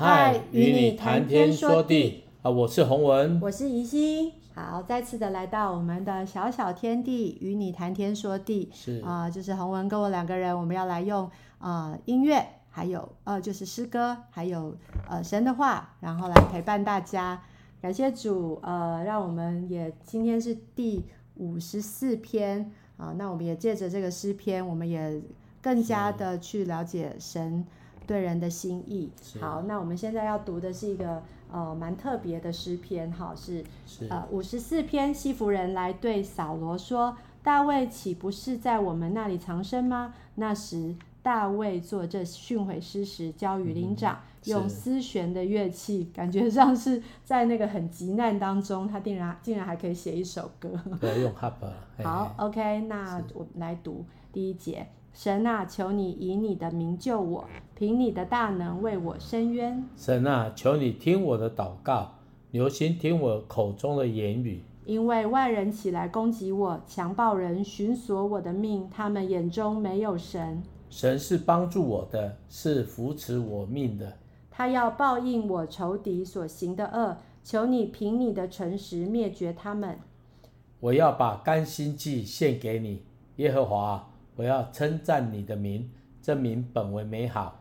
嗨，与你谈天说地啊！我是洪文，我是怡心。好，再次的来到我们的小小天地，与你谈天说地。是啊、呃，就是洪文跟我两个人，我们要来用呃音乐，还有呃就是诗歌，还有呃神的话，然后来陪伴大家。感谢主，呃，让我们也今天是第五十四篇啊、呃，那我们也借着这个诗篇，我们也更加的去了解神。对人的心意。好，那我们现在要读的是一个呃蛮特别的诗篇，哈，是，是呃五十四篇。西弗人来对扫罗说：“大卫岂不是在我们那里藏身吗？”那时大卫做这训诲诗时，交与灵长，嗯、用丝弦的乐器，感觉上是在那个很急难当中，他竟然竟然还可以写一首歌。对，用哈巴。好，OK，那我们来读第一节。神啊，求你以你的名救我，凭你的大能为我伸冤。神啊，求你听我的祷告，留心听我口中的言语。因为外人起来攻击我，强暴人寻索我的命，他们眼中没有神。神是帮助我的，是扶持我命的。他要报应我仇敌所行的恶，求你凭你的诚实灭绝他们。我要把甘心祭献给你，耶和华。我要称赞你的名，这名本为美好。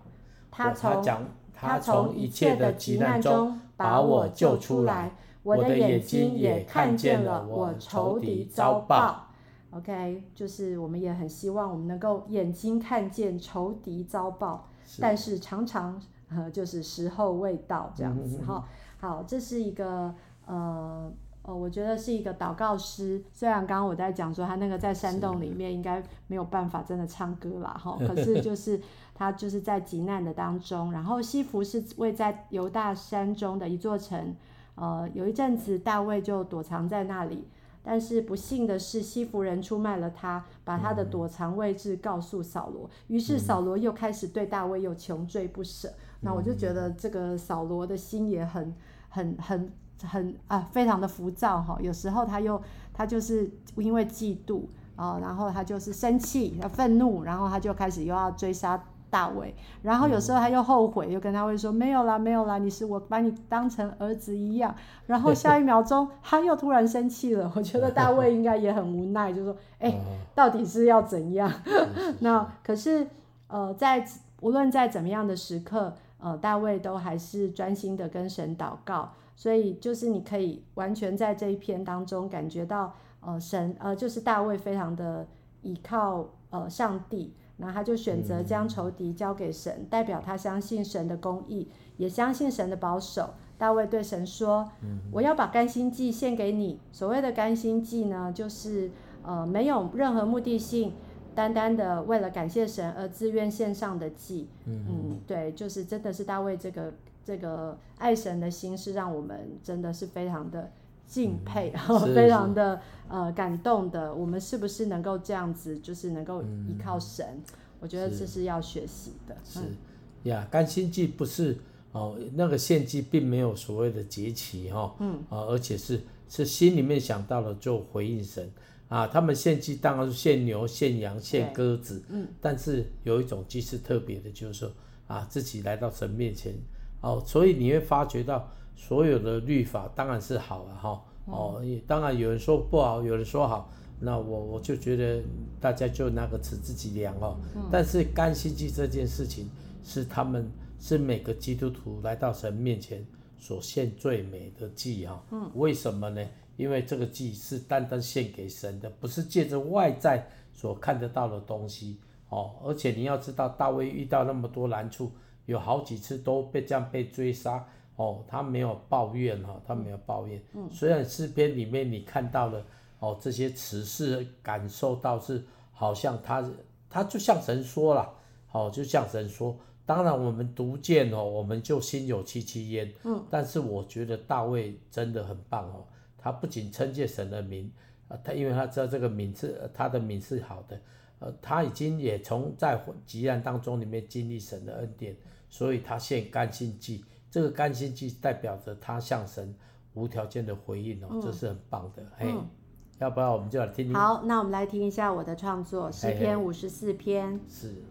他从他从一切的急难中把我救出来，我的眼睛也看见了我仇敌遭报。OK，就是我们也很希望我们能够眼睛看见仇敌遭报，但是常常呃就是时候未到这样子哈、嗯。好，这是一个呃。哦，我觉得是一个祷告师。虽然刚刚我在讲说他那个在山洞里面应该没有办法真的唱歌啦，哈，可是就是他就是在极难的当中。然后西弗是位在犹大山中的一座城，呃，有一阵子大卫就躲藏在那里，但是不幸的是西弗人出卖了他，把他的躲藏位置告诉扫罗，于是扫罗又开始对大卫又穷追不舍。那我就觉得这个扫罗的心也很很很。很啊，非常的浮躁哈。有时候他又他就是因为嫉妒啊，然后他就是生气、愤怒，然后他就开始又要追杀大卫。然后有时候他又后悔，又跟他会说：“没有啦，没有啦，你是我把你当成儿子一样。”然后下一秒钟他又突然生气了。我觉得大卫应该也很无奈，就说：“哎、欸，到底是要怎样？” 那可是呃，在无论在怎么样的时刻，呃，大卫都还是专心的跟神祷告。所以就是你可以完全在这一篇当中感觉到，呃，神，呃，就是大卫非常的依靠呃上帝，然后他就选择将仇敌交给神，嗯，代表他相信神的公义，也相信神的保守。大卫对神说：“嗯，我要把甘心祭献给你。”所谓的甘心祭呢，就是呃没有任何目的性，单单的为了感谢神而自愿献上的祭。嗯，嗯，对，就是真的是大卫这个。这个爱神的心是让我们真的是非常的敬佩，嗯、非常的呃感动的。我们是不是能够这样子，就是能够依靠神？嗯、我觉得这是要学习的。是呀，甘心祭不是哦，那个献祭并没有所谓的节期哈，嗯啊，而且是是心里面想到了就回应神啊。他们献祭当然是献牛、献羊、献鸽子，嗯，但是有一种祭是特别的，就是说啊，自己来到神面前。哦，所以你会发觉到所有的律法当然是好了哈。哦，当然有人说不好，有人说好，那我我就觉得大家就拿个尺自己量哦。但是干心祭这件事情是他们是每个基督徒来到神面前所献最美的祭哈。嗯。为什么呢？因为这个祭是单单献给神的，不是借着外在所看得到的东西哦。而且你要知道，大卫遇到那么多难处。有好几次都被这样被追杀哦，他没有抱怨哈，他没有抱怨。嗯，虽然诗篇里面你看到了哦，这些词是感受到是好像他他就像神说了，哦，就像神说。当然我们读见哦，我们就心有戚戚焉。嗯，但是我觉得大卫真的很棒哦，他不仅称谢神的名啊，他因为他知道这个名字，他的名是好的，呃，他已经也从在极难当中里面经历神的恩典。所以他献甘心祭，这个甘心祭代表着他向神无条件的回应哦、嗯，这是很棒的。嘿、嗯，要不要我们就来听听？好，那我们来听一下我的创作诗篇五十四篇。是。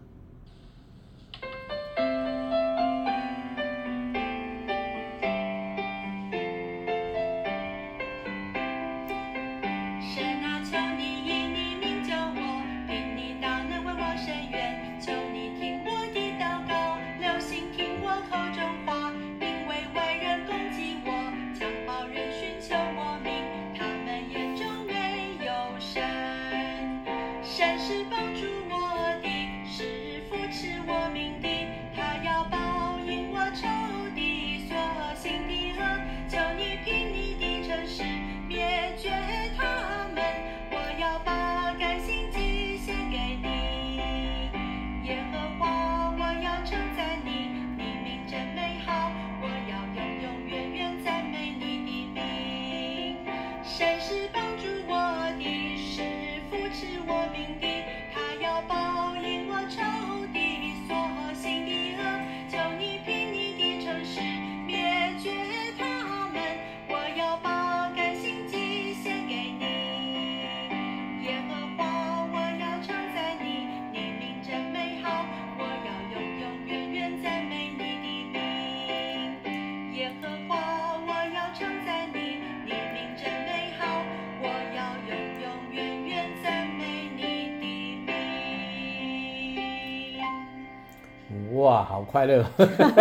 哇，好快乐，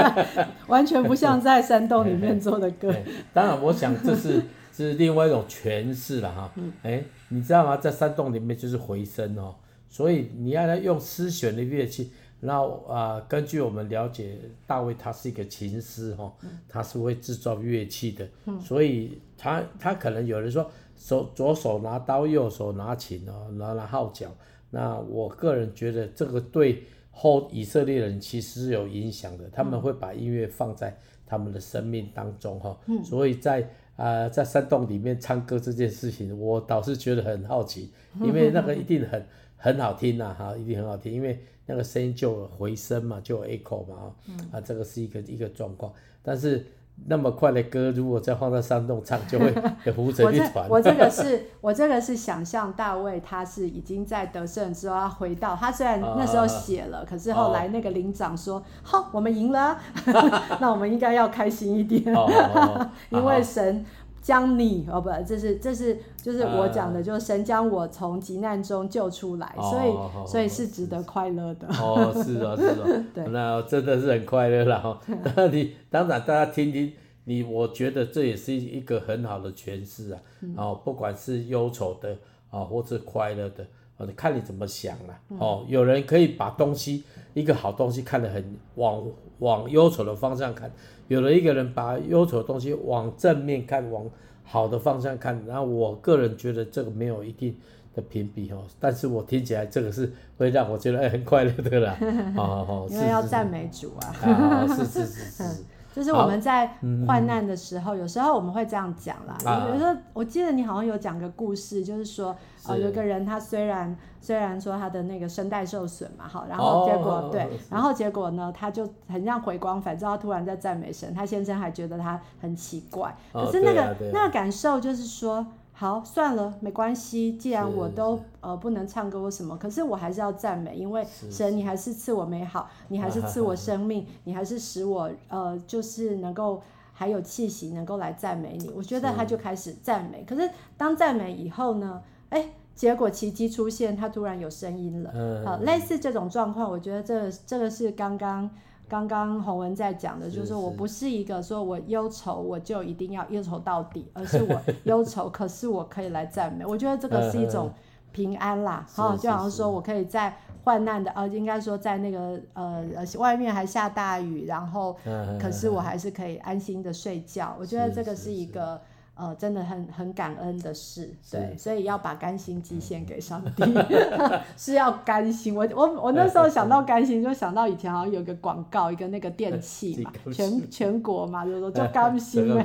完全不像在山洞里面做的歌。当然，我想这是 是另外一种诠释了哈。哎，你知道吗？在山洞里面就是回声哦，所以你要来用丝弦的乐器，然后啊、呃，根据我们了解，大卫他是一个琴师哈，他是会制造乐器的，所以他他可能有人说手左手拿刀，右手拿琴哦，拿拿号角。那我个人觉得这个对。后以色列人其实是有影响的，他们会把音乐放在他们的生命当中哈，嗯、所以在啊、呃、在山洞里面唱歌这件事情，我倒是觉得很好奇，因为那个一定很很好听呐、啊、哈，一定很好听，因为那个声音就有回声嘛，就有 echo 嘛啊，这个是一个一个状况，但是。那么快的歌，如果再放在山洞唱，就会 糊成一团。我这个是，我这个是想象大卫，他是已经在得胜之后，他回到他虽然那时候写了，啊、可是后来那个领长说：“好、啊，我们赢了，那我们应该要开心一点，啊、因为神。”将你哦不，这是这是就是我讲的，就是神将我从急难中救出来，所以所以是值得快乐的。哦，是哦，是哦，对，那真的是很快乐了哈。那你 当然大家听听你，我觉得这也是一个很好的诠释啊。哦，不管是忧愁的啊，或者快乐的，哦，看你怎么想了。哦，有人可以把东西一个好东西看得很往往忧愁的方向看。有了一个人把忧愁的东西往正面看，往好的方向看，然后我个人觉得这个没有一定的评比哦，但是我听起来这个是会让我觉得很快乐的啦，哦，因为要赞美主啊，啊是是是是。就是我们在患难的时候，嗯、有时候我们会这样讲啦。比、啊、如说，我记得你好像有讲个故事，就是说，呃，有个人他虽然虽然说他的那个声带受损嘛，好，然后结果、哦、对，然后结果呢，他就很像回光返照，他突然在赞美神，他先生还觉得他很奇怪，可是那个、那个感受就是说。好，算了，没关系。既然我都呃不能唱歌或什么，可是我还是要赞美，因为神，你还是赐我美好，你还是赐我 生命，你还是使我呃就是能够还有气息，能够来赞美你。我觉得他就开始赞美。可是当赞美以后呢，哎，结果奇迹出现，他突然有声音了。好，类似这种状况，我觉得这个、这个是刚刚。刚刚洪文在讲的，就是说我不是一个说我忧愁我就一定要忧愁到底，而是我 忧愁，可是我可以来赞美。我觉得这个是一种平安啦，哈，就好像说我可以在患难的，呃，应该说在那个呃外面还下大雨，然后可是我还是可以安心的睡觉。我觉得这个是一个。呃，真的很很感恩的事，对，所以要把甘心祭献给上帝，是要甘心。我我我那时候想到甘心，就想到以前好像有个广告，一个那个电器 嘛，全 全国嘛，就是说就甘心嘛，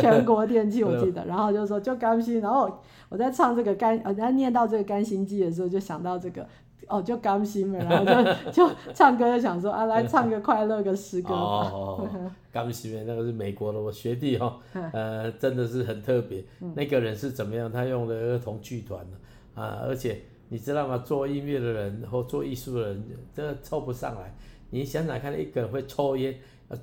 全国电器我记得，然后就说就甘心，然后我在唱这个甘，我，在念到这个甘心祭的时候，就想到这个。哦，就甘心了，然后就 就唱歌，就想说啊，来唱个快乐的诗歌吧。哦，甘心，那个是美国的我学弟哦，呃，真的是很特别。那个人是怎么样？他用的儿童剧团啊，而且你知道吗？做音乐的人或做艺术的人，真的凑不上来。你想想看，一个人会抽烟，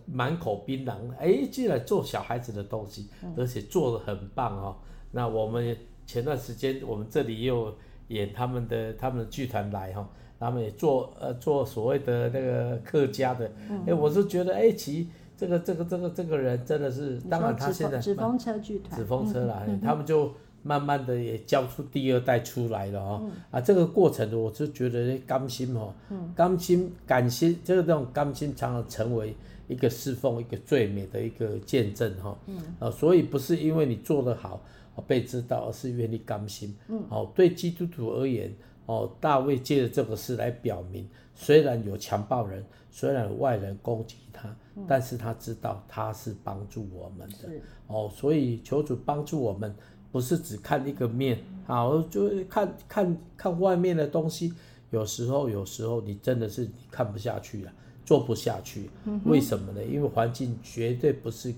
满口槟榔，哎，居然做小孩子的东西，而且做得很棒哦。那我们前段时间，我们这里也有。演他们的他们的剧团来哈，他们也做呃做所谓的那个客家的，哎、嗯。欸，我是觉得哎，其这个这个这个这个人真的是，当然他现在纸风车剧团，纸风车来，嗯、他们就慢慢的也教出第二代出来了哦，嗯、啊，这个过程我就觉得甘心哈，甘心感心这个这种甘心常常成为一个侍奉一个最美的一个见证哈，嗯、啊，所以不是因为你做得好。被知道，而是愿意甘心。嗯，哦，对基督徒而言，哦，大卫借着这个事来表明，虽然有强暴人，虽然有外人攻击他，嗯、但是他知道他是帮助我们的。哦，所以求主帮助我们，不是只看一个面啊，我就看看看外面的东西。有时候，有时候你真的是看不下去了，做不下去。为什么呢？因为环境绝对不是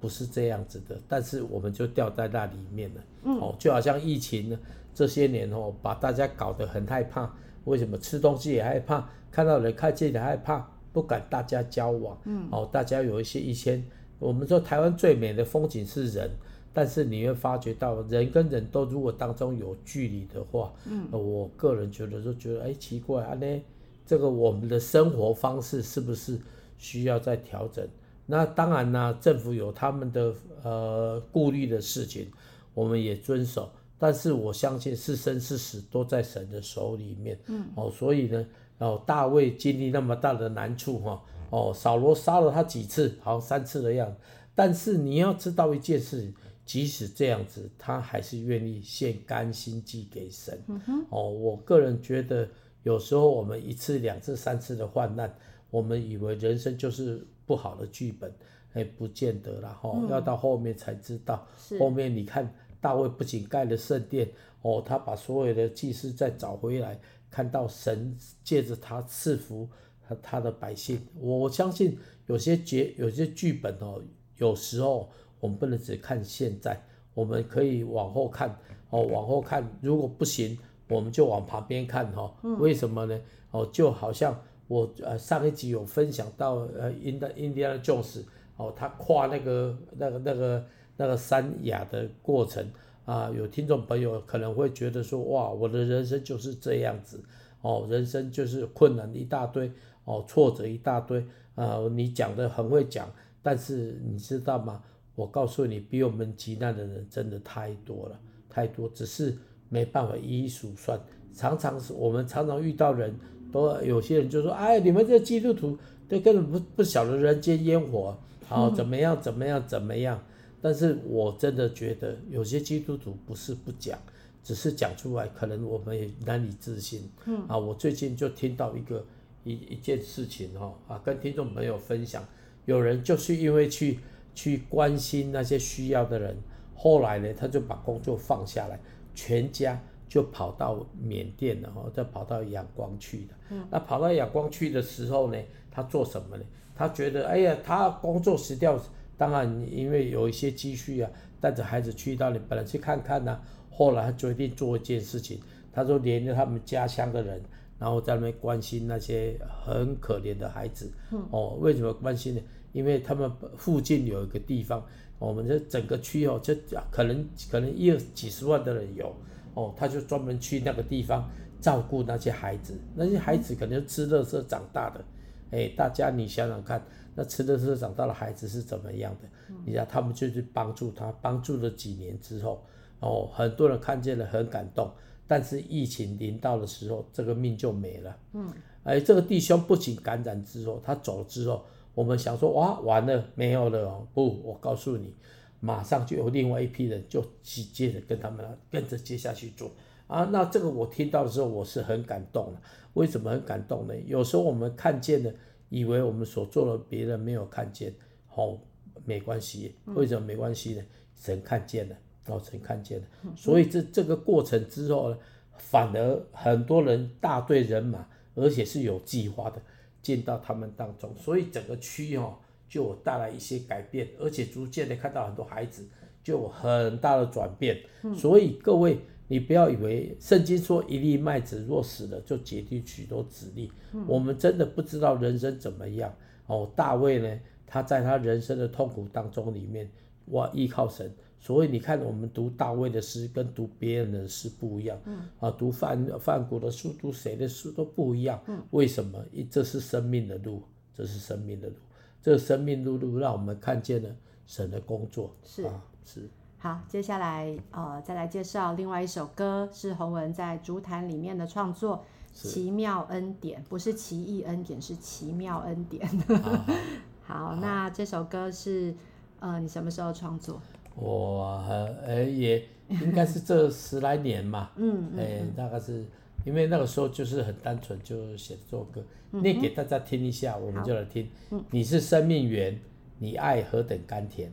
不是这样子的，但是我们就掉在那里面了。哦，就好像疫情呢，这些年哦，把大家搞得很害怕。为什么吃东西也害怕，看到人看见也害怕，不敢大家交往。嗯哦，大家有一些一些我们说台湾最美的风景是人。但是你会发觉到，人跟人都如果当中有距离的话，嗯，我个人觉得就觉得，哎，奇怪啊，呢，这个我们的生活方式是不是需要再调整？那当然呢，政府有他们的呃顾虑的事情，我们也遵守。但是我相信是生是死都在神的手里面，嗯，哦，所以呢，哦，大卫经历那么大的难处哈，哦，扫罗杀了他几次，好像三次的样子。但是你要知道一件事。即使这样子，他还是愿意献甘心祭给神。嗯。哦，我个人觉得，有时候我们一次、两次、三次的患难，我们以为人生就是不好的剧本，哎，不见得了哈。嗯、要到后面才知道。是。后面你看，大卫不仅盖了圣殿，哦，他把所有的祭司再找回来，看到神借着他赐福他他的百姓。我相信有些节、有些剧本哦，有时候。我们不能只看现在，我们可以往后看哦，往后看，如果不行，我们就往旁边看哈、哦。为什么呢？哦，就好像我呃上一集有分享到呃印第印第安琼斯哦，他跨那个那个那个那个山崖的过程啊，有听众朋友可能会觉得说哇，我的人生就是这样子哦，人生就是困难一大堆哦，挫折一大堆啊，你讲的很会讲，但是你知道吗？我告诉你，比我们急难的人真的太多了，太多，只是没办法一一数算。常常是我们常常遇到人都有些人就说：“哎，你们这基督徒都根本不不晓得人间烟火，好怎么样怎么样怎么样。”但是我真的觉得有些基督徒不是不讲，只是讲出来可能我们也难以置信。嗯啊，我最近就听到一个一一件事情哈啊，跟听众朋友分享，有人就是因为去。去关心那些需要的人，后来呢，他就把工作放下来，全家就跑到缅甸了，哈，再跑到仰光去的。嗯，那跑到仰光去的时候呢，他做什么呢？他觉得，哎呀，他工作辞掉，当然因为有一些积蓄啊，带着孩子去到你本来去看看呢，啊，后来他决定做一件事情，他说连着他们家乡的人，然后在那边关心那些很可怜的孩子。嗯，哦，为什么关心呢？因为他们附近有一个地方，我们这整个区哦，这可能可能一二几十万的人有哦，他就专门去那个地方照顾那些孩子，那些孩子可能吃垃圾长大的，哎，大家你想想看，那吃垃圾长大的孩子是怎么样的？你知道他们就去帮助他，帮助了几年之后，哦，很多人看见了很感动，但是疫情临到的时候，这个命就没了。嗯，哎，这个弟兄不仅感染之后，他走之后。我们想说哇，完了没有了哦？不，我告诉你，马上就有另外一批人就接着跟他们跟着接下去做啊。那这个我听到的时候，我是很感动的。为什么很感动呢？有时候我们看见了，以为我们所做的别人没有看见，哦，没关系。为什么没关系呢？神看见了，哦，神看见了。所以这这个过程之后呢，反而很多人大队人马，而且是有计划的。进到他们当中，所以整个区哦就有带来一些改变，而且逐渐的看到很多孩子就有很大的转变。嗯、所以各位，你不要以为圣经说一粒麦子若死了，就结出许多子粒。嗯、我们真的不知道人生怎么样哦。大卫呢，他在他人生的痛苦当中里面，哇，依靠神。所以你看，我们读大卫的诗跟读别人的诗不一样，嗯，啊，读范范古的书，读谁的书都不一样，嗯，为什么？这是生命的路，这是生命的路，这个生命路路让我们看见了神的工作，是啊，是。好，接下来呃，再来介绍另外一首歌，是洪文在竹坛里面的创作，《奇妙恩典》，不是奇异恩典，是奇妙恩典。啊、好，好那这首歌是呃，你什么时候创作？我呃也应该是这十来年嘛，嗯，哎，大概是因为那个时候就是很单纯，就写这首歌，念给大家听一下，我们就来听。你是生命源，你爱何等甘甜，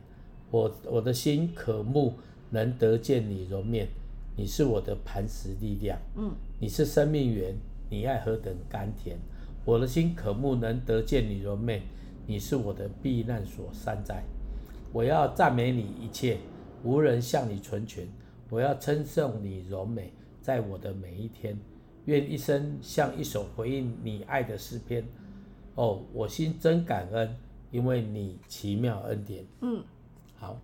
我我的心渴慕能得见你容面，你是我的磐石力量。嗯，你是生命源，你爱何等甘甜。我的心渴慕能得见你容面，你是我的避难所山寨。我要赞美你一切，无人向你存全。我要称颂你柔美，在我的每一天。愿一生像一首回应你爱的诗篇。哦，我心真感恩，因为你奇妙恩典。嗯，好。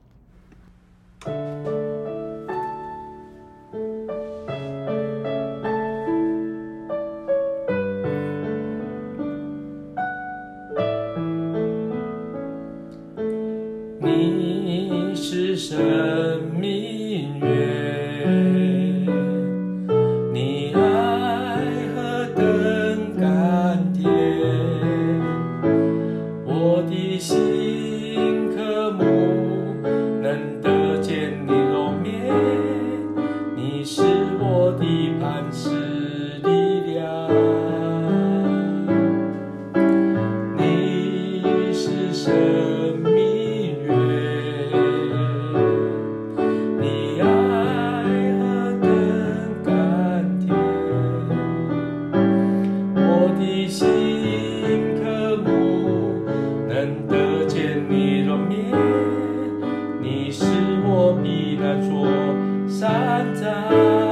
你在.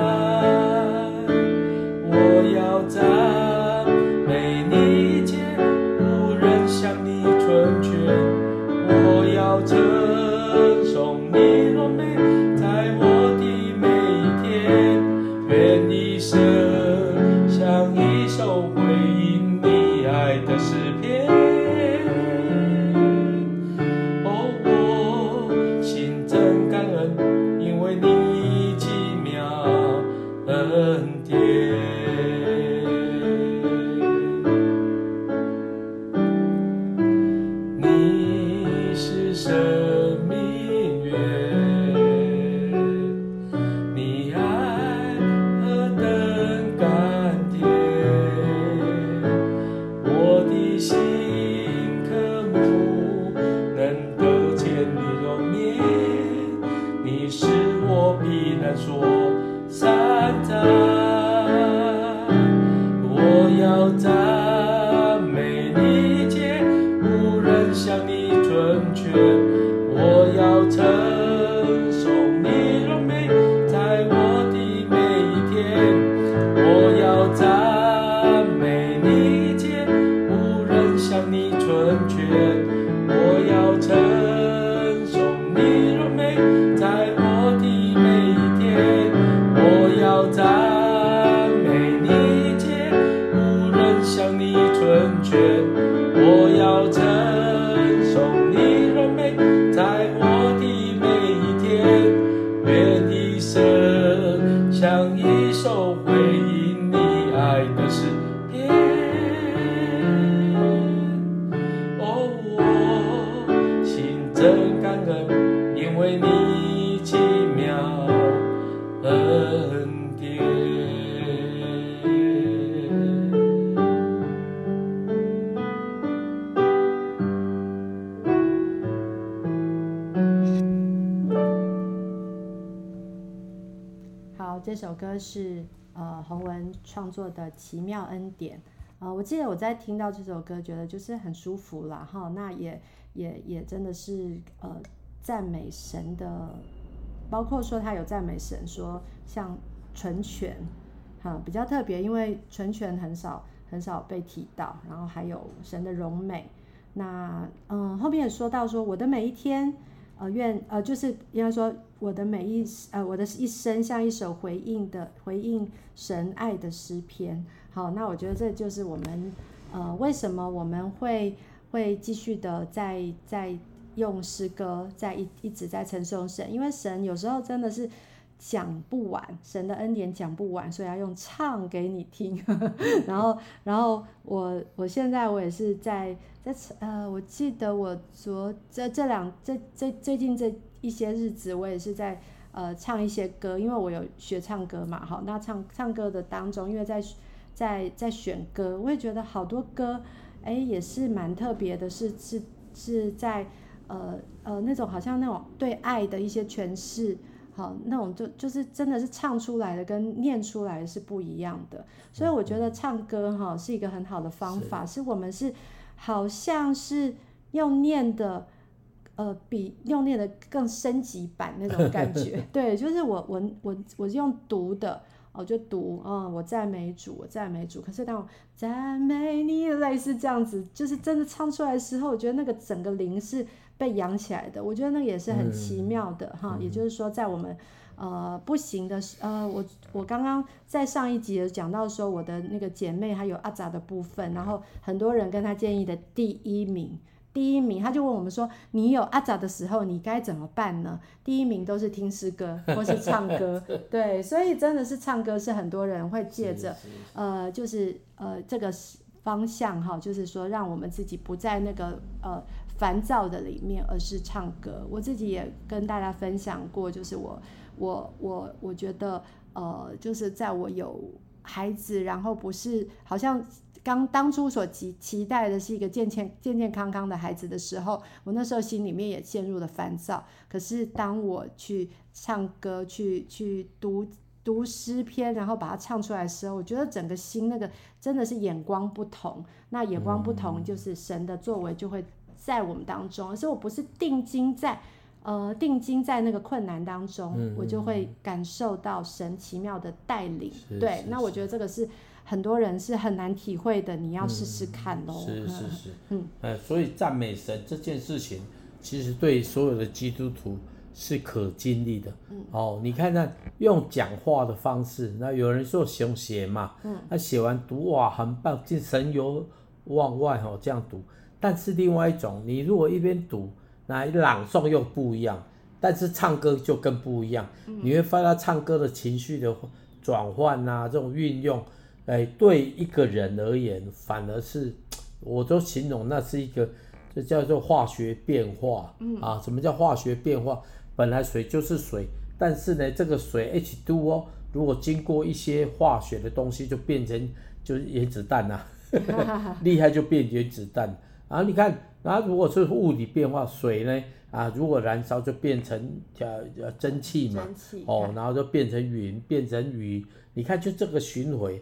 一生相依。首歌是呃洪文创作的《奇妙恩典》啊、呃，我记得我在听到这首歌，觉得就是很舒服啦哈。那也也也真的是呃赞美神的，包括说他有赞美神，说像纯全哈比较特别，因为纯全很少很少被提到，然后还有神的荣美。那嗯、后面也说到说我的每一天。呃，愿呃，就是应该说，我的每一呃，我的一生像一首回应的回应神爱的诗篇。好，那我觉得这就是我们呃，为什么我们会会继续的在在用诗歌在一一直在承受神，因为神有时候真的是讲不完，神的恩典讲不完，所以要用唱给你听。然后然后我我现在我也是在。在呃，我记得我昨这这两这这最近这一些日子，我也是在呃唱一些歌，因为我有学唱歌嘛，好，那唱唱歌的当中，因为在在在选歌，我也觉得好多歌，哎，也是蛮特别的，是是是在呃呃那种好像那种对爱的一些诠释，好，那种就就是真的是唱出来的跟念出来的是不一样的，所以我觉得唱歌哈是一个很好的方法，是，是我们是好像是用念的，呃，比用念的更升级版那种感觉，对，就是我我我我用读的。我就读，嗯，我赞美主，我赞美主。可是当我赞美你，类似这样子，就是真的唱出来的时候，我觉得那个整个灵是被养起来的。我觉得那个也是很奇妙的，哈、嗯。也就是说，在我们呃不行的时，呃，我我刚刚在上一集讲到说，我的那个姐妹还有阿杂的部分，然后很多人跟她建议的第一名。第一名，他就问我们说：“你有阿杂的时候，你该怎么办呢？”第一名都是听诗歌 或是唱歌，对，所以真的是唱歌是很多人会借着，呃，就是呃这个方向哈，就是说让我们自己不在那个呃烦躁的里面，而是唱歌。我自己也跟大家分享过，就是我我我我觉得呃，就是在我有孩子，然后不是好像。刚当初所期期待的是一个健健健健康康的孩子的时候，我那时候心里面也陷入了烦躁。可是当我去唱歌、去去读读诗篇，然后把它唱出来的时候，我觉得整个心那个真的是眼光不同。那眼光不同，就是神的作为就会在我们当中。所以我不是定睛在呃定睛在那个困难当中，嗯、我就会感受到神奇妙的带领。对，那我觉得这个是。很多人是很难体会的，你要试试看喽。是是是，嗯，呃，所以赞美神这件事情，其实对所有的基督徒是可经历的。嗯，哦，你看看用讲话的方式，那有人说熊写嘛，嗯，他写完读哇很棒，就神游往外哦这样读。但是另外一种，你如果一边读，那朗诵又不一样，但是唱歌就更不一样。嗯，你会发现他唱歌的情绪的转换啊，这种运用。哎，对一个人而言，反而是，我都形容那是一个，这叫做化学变化。嗯啊，什么叫化学变化？本来水就是水，但是呢，这个水 H2O，如果经过一些化学的东西，就变成就是原子弹呐、啊，厉害就变原子弹。啊，你看，然后如果是物理变化，水呢，啊，如果燃烧就变成呃呃蒸汽嘛，哦，然后就变成云，变成雨。你看，就这个循环。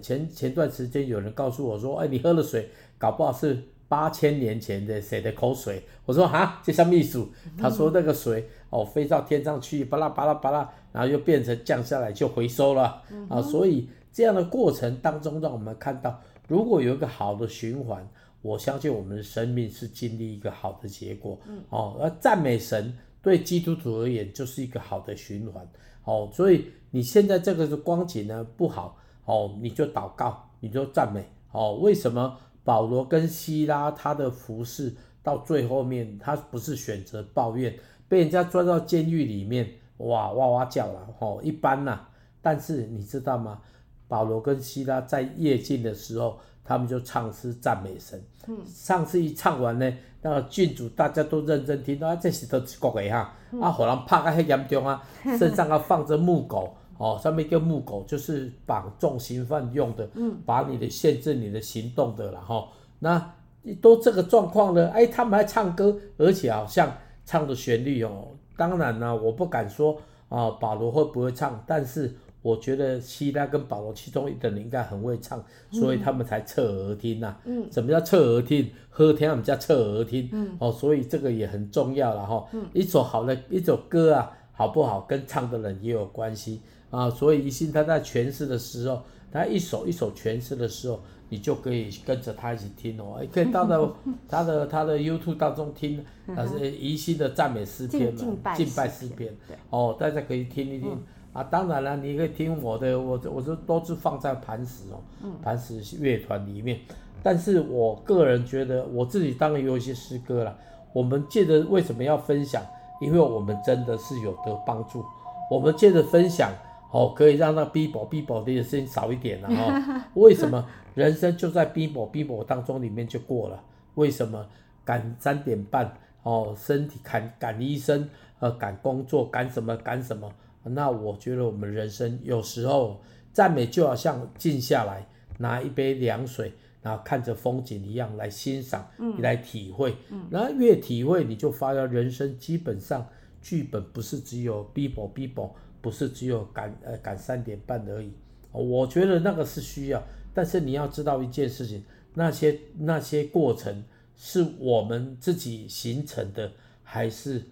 前前段时间有人告诉我说，哎，你喝了水搞不好是八千年前的谁的口水？我说哈，这像秘书？他说那个水哦飞到天上去，巴拉巴拉巴拉，然后又变成降下来就回收了啊。所以这样的过程当中，让我们看到，如果有一个好的循环，我相信我们的生命是经历一个好的结果。哦，而赞美神对基督徒而言就是一个好的循环。哦，所以你现在这个的光景呢不好。哦，你就祷告，你就赞美。哦，为什么保罗跟希拉他的服饰到最后面，他不是选择抱怨，被人家抓到监狱里面，哇哇哇叫了。哦，一般呐、啊。但是你知道吗？保罗跟希拉在夜静的时候，他们就唱诗赞美神。嗯。上次一唱完呢，那个郡主大家都认真听，啊，这是都一国的哈。啊，好人怕个很严重啊，身上啊放着木狗。哦，上面一个木狗就是绑重刑犯用的，嗯，把你的限制你的行动的了哈、哦。那都这个状况了，哎，他们还唱歌，而且好像唱的旋律哦。当然呢，我不敢说啊，保罗会不会唱，但是我觉得希拉跟保罗其中一个人应该很会唱，所以他们才侧耳听呐、啊。嗯，什么叫侧耳听？喝天我们叫侧耳听。嗯，哦，所以这个也很重要了哈、哦。嗯，一首好的一首歌啊，好不好，跟唱的人也有关系。啊，所以一心他在诠释的时候，他一首一首诠释的时候，你就可以跟着他一起听哦，可以到到他的 他的 YouTube 当中听，啊是一心的赞美诗篇嘛，敬拜诗篇，哦，大家可以听一听、嗯、啊。当然了，你可以听我的，我我是都是放在磐石哦，磐石乐团里面。但是我个人觉得，我自己当然有一些诗歌了。我们借着为什么要分享？因为我们真的是有得帮助。我们借着分享。哦，可以让那逼迫逼迫的声音少一点了哈。为什么人生就在逼迫逼迫当中里面就过了？为什么赶三点半哦，身体赶赶医生呃赶工作赶什么赶什么？那我觉得我们人生有时候赞美就好像静下来拿一杯凉水，然后看着风景一样来欣赏，嗯，来体会。嗯，然后越体会你就发现人生基本上剧本不是只有 Bible Bible，不是只有赶呃赶三点半而已。我觉得那个是需要，但是你要知道一件事情，那些那些过程是我们自己形成的，还是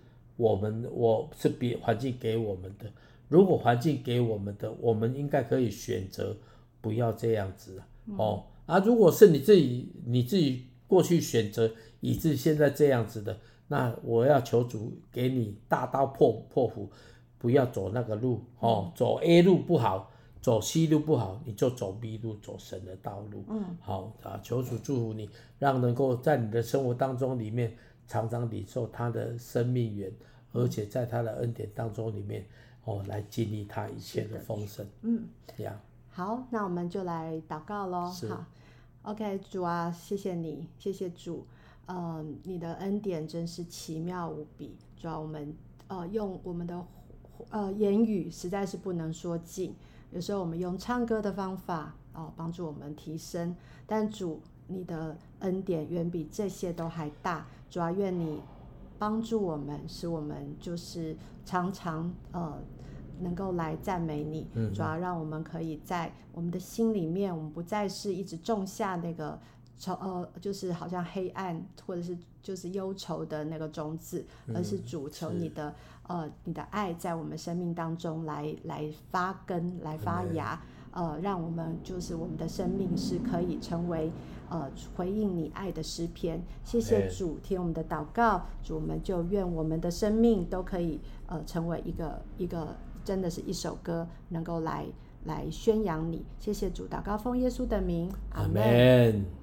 我们我是别环境给我们的？如果环境给我们的，我们应该可以选择不要这样子哦。啊，如果是你自己你自己过去选择，以致现在这样子的。那我要求主给你大刀破破斧，不要走那个路哦，走 A 路不好，走 C 路不好，你就走 B 路，走神的道路。嗯，好啊，求主祝福你，让能够在你的生活当中里面常常领受他的生命源，而且在他的恩典当中里面哦，来经历他一切的丰盛。嗯，这样。好，那我们就来祷告喽。好，OK，主啊，谢谢你，谢谢主。呃，你的恩典真是奇妙无比，主要我们呃用我们的呃言语实在是不能说尽，有时候我们用唱歌的方法哦、呃、帮助我们提升，但主你的恩典远比这些都还大，主啊愿你帮助我们，使我们就是常常呃能够来赞美你，主要让我们可以在我们的心里面，我们不再是一直种下那个。愁呃，就是好像黑暗或者是就是忧愁的那个种子，嗯、而是主求你的呃你的爱在我们生命当中来来发根来发芽，嗯、呃，让我们就是我们的生命是可以成为呃回应你爱的诗篇。谢谢主，听我们的祷告，主我们就愿我们的生命都可以呃成为一个一个真的是一首歌，能够来来宣扬你。谢谢主，祷告奉耶稣的名，阿门。